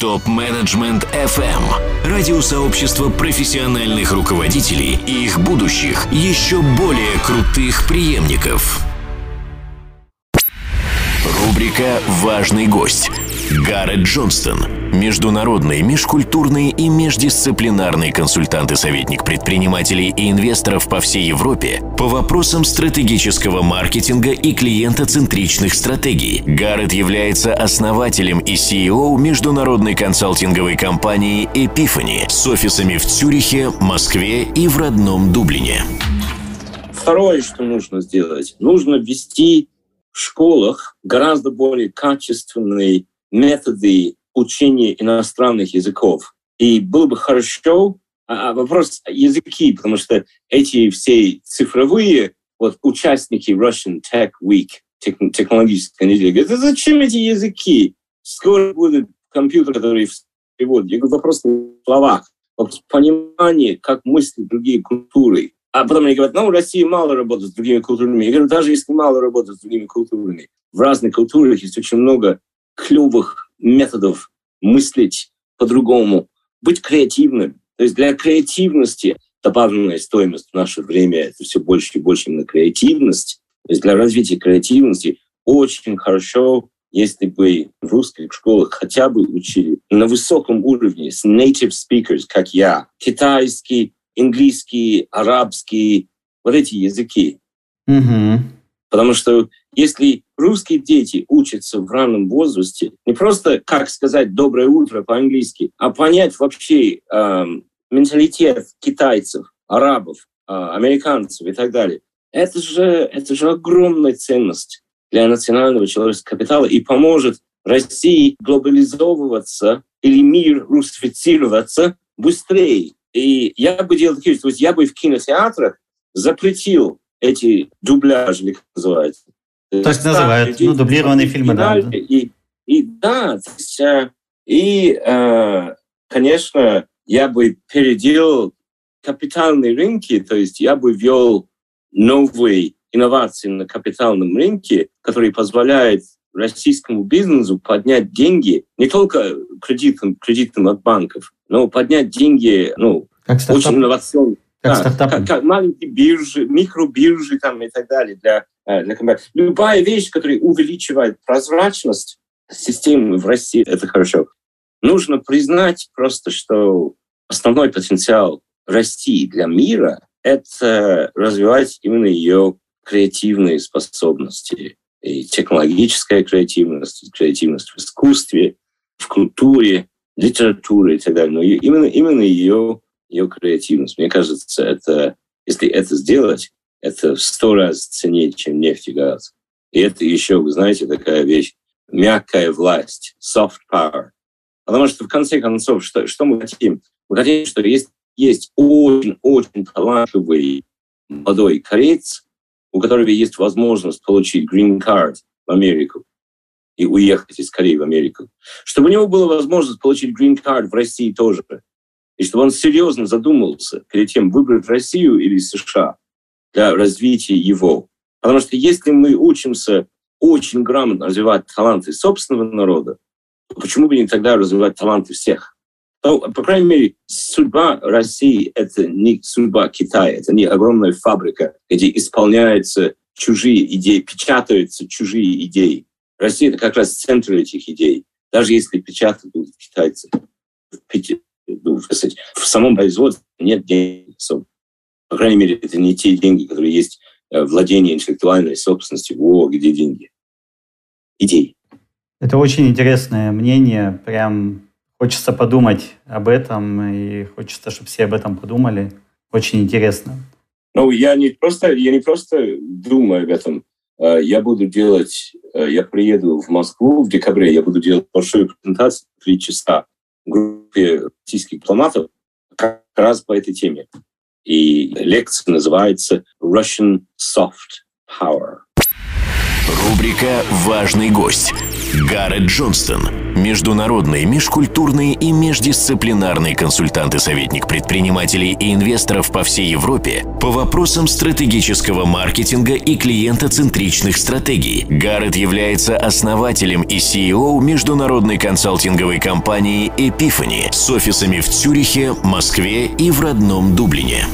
Топ-менеджмент FM. Радиосообщество профессиональных руководителей и их будущих, еще более крутых преемников. Рубрика «Важный гость». Гаррет Джонстон. Международный, межкультурный и междисциплинарный консультант и советник предпринимателей и инвесторов по всей Европе по вопросам стратегического маркетинга и клиентоцентричных стратегий. Гаррет является основателем и CEO международной консалтинговой компании Epiphany с офисами в Цюрихе, Москве и в родном Дублине. Второе, что нужно сделать, нужно ввести в школах гораздо более качественные методы учения иностранных языков. И было бы хорошо, а, а вопрос языки, потому что эти все цифровые вот участники Russian Tech Week, технологической недели, говорят, зачем эти языки? Скоро будет компьютер, который переводит. Я говорю, вопрос в словах, вопрос понимания, как мыслят другие культуры. А потом они говорят, ну, в России мало работают с другими культурами. Я говорю, даже если мало работают с другими культурами, в разных культурах есть очень много клевых методов мыслить по-другому, быть креативным. То есть для креативности добавленная стоимость в наше время это все больше и больше именно креативность. То есть для развития креативности очень хорошо, если бы в русских школах хотя бы учили на высоком уровне с native speakers, как я, китайский, английский, арабский, вот эти языки. Mm-hmm. Потому что если русские дети учатся в раннем возрасте, не просто как сказать «доброе утро» по-английски, а понять вообще э, менталитет китайцев, арабов, э, американцев и так далее, это же, это же огромная ценность для национального человеческого капитала и поможет России глобализовываться или мир русифицироваться быстрее. И я бы делал такие, то есть я бы в кинотеатрах запретил эти дубляжи, или как называется. Так называют, ну, дублированные фильмы, да. И, и да, есть, э, и, э, конечно, я бы переделал капитальные рынки, то есть я бы ввел новые инновации на капитальном рынке, которые позволяют российскому бизнесу поднять деньги не только кредитом, кредитом от банков, но поднять деньги ну, как очень инновационно. Как, да, как, как маленькие биржи, микробиржи там и так далее для, э, для компании. Любая вещь, которая увеличивает прозрачность системы в России, это хорошо. Нужно признать просто, что основной потенциал России для мира — это развивать именно ее креативные способности. И технологическая креативность, креативность в искусстве, в культуре, литературе и так далее. Но именно, именно ее ее креативность. Мне кажется, это, если это сделать, это в сто раз ценнее, чем нефть и газ. И это еще, вы знаете, такая вещь, мягкая власть, soft power. Потому что, в конце концов, что, что мы хотим? Мы хотим, что есть, есть очень-очень талантливый молодой кореец, у которого есть возможность получить green card в Америку и уехать из Кореи в Америку. Чтобы у него была возможность получить green card в России тоже и чтобы он серьезно задумался перед тем, выбрать Россию или США для развития его. Потому что если мы учимся очень грамотно развивать таланты собственного народа, то почему бы не тогда развивать таланты всех? Ну, по крайней мере, судьба России — это не судьба Китая, это не огромная фабрика, где исполняются чужие идеи, печатаются чужие идеи. Россия — это как раз центр этих идей, даже если печатают китайцы ну, сказать, в самом производстве нет денег. По крайней мере, это не те деньги, которые есть э, владение интеллектуальной собственностью. Во, где деньги? Идеи. Это очень интересное мнение. Прям хочется подумать об этом, и хочется, чтобы все об этом подумали. Очень интересно. Ну, я не просто, я не просто думаю об этом. Э, я буду делать, э, я приеду в Москву в декабре, я буду делать большую презентацию, три часа группе российских дипломатов как раз по этой теме. И лекция называется Russian Soft Power. Рубрика «Важный гость». Гаррет Джонстон – международный, межкультурный и междисциплинарный консультант и советник предпринимателей и инвесторов по всей Европе по вопросам стратегического маркетинга и клиентоцентричных стратегий. Гаррет является основателем и CEO международной консалтинговой компании Epiphany с офисами в Цюрихе, Москве и в родном Дублине.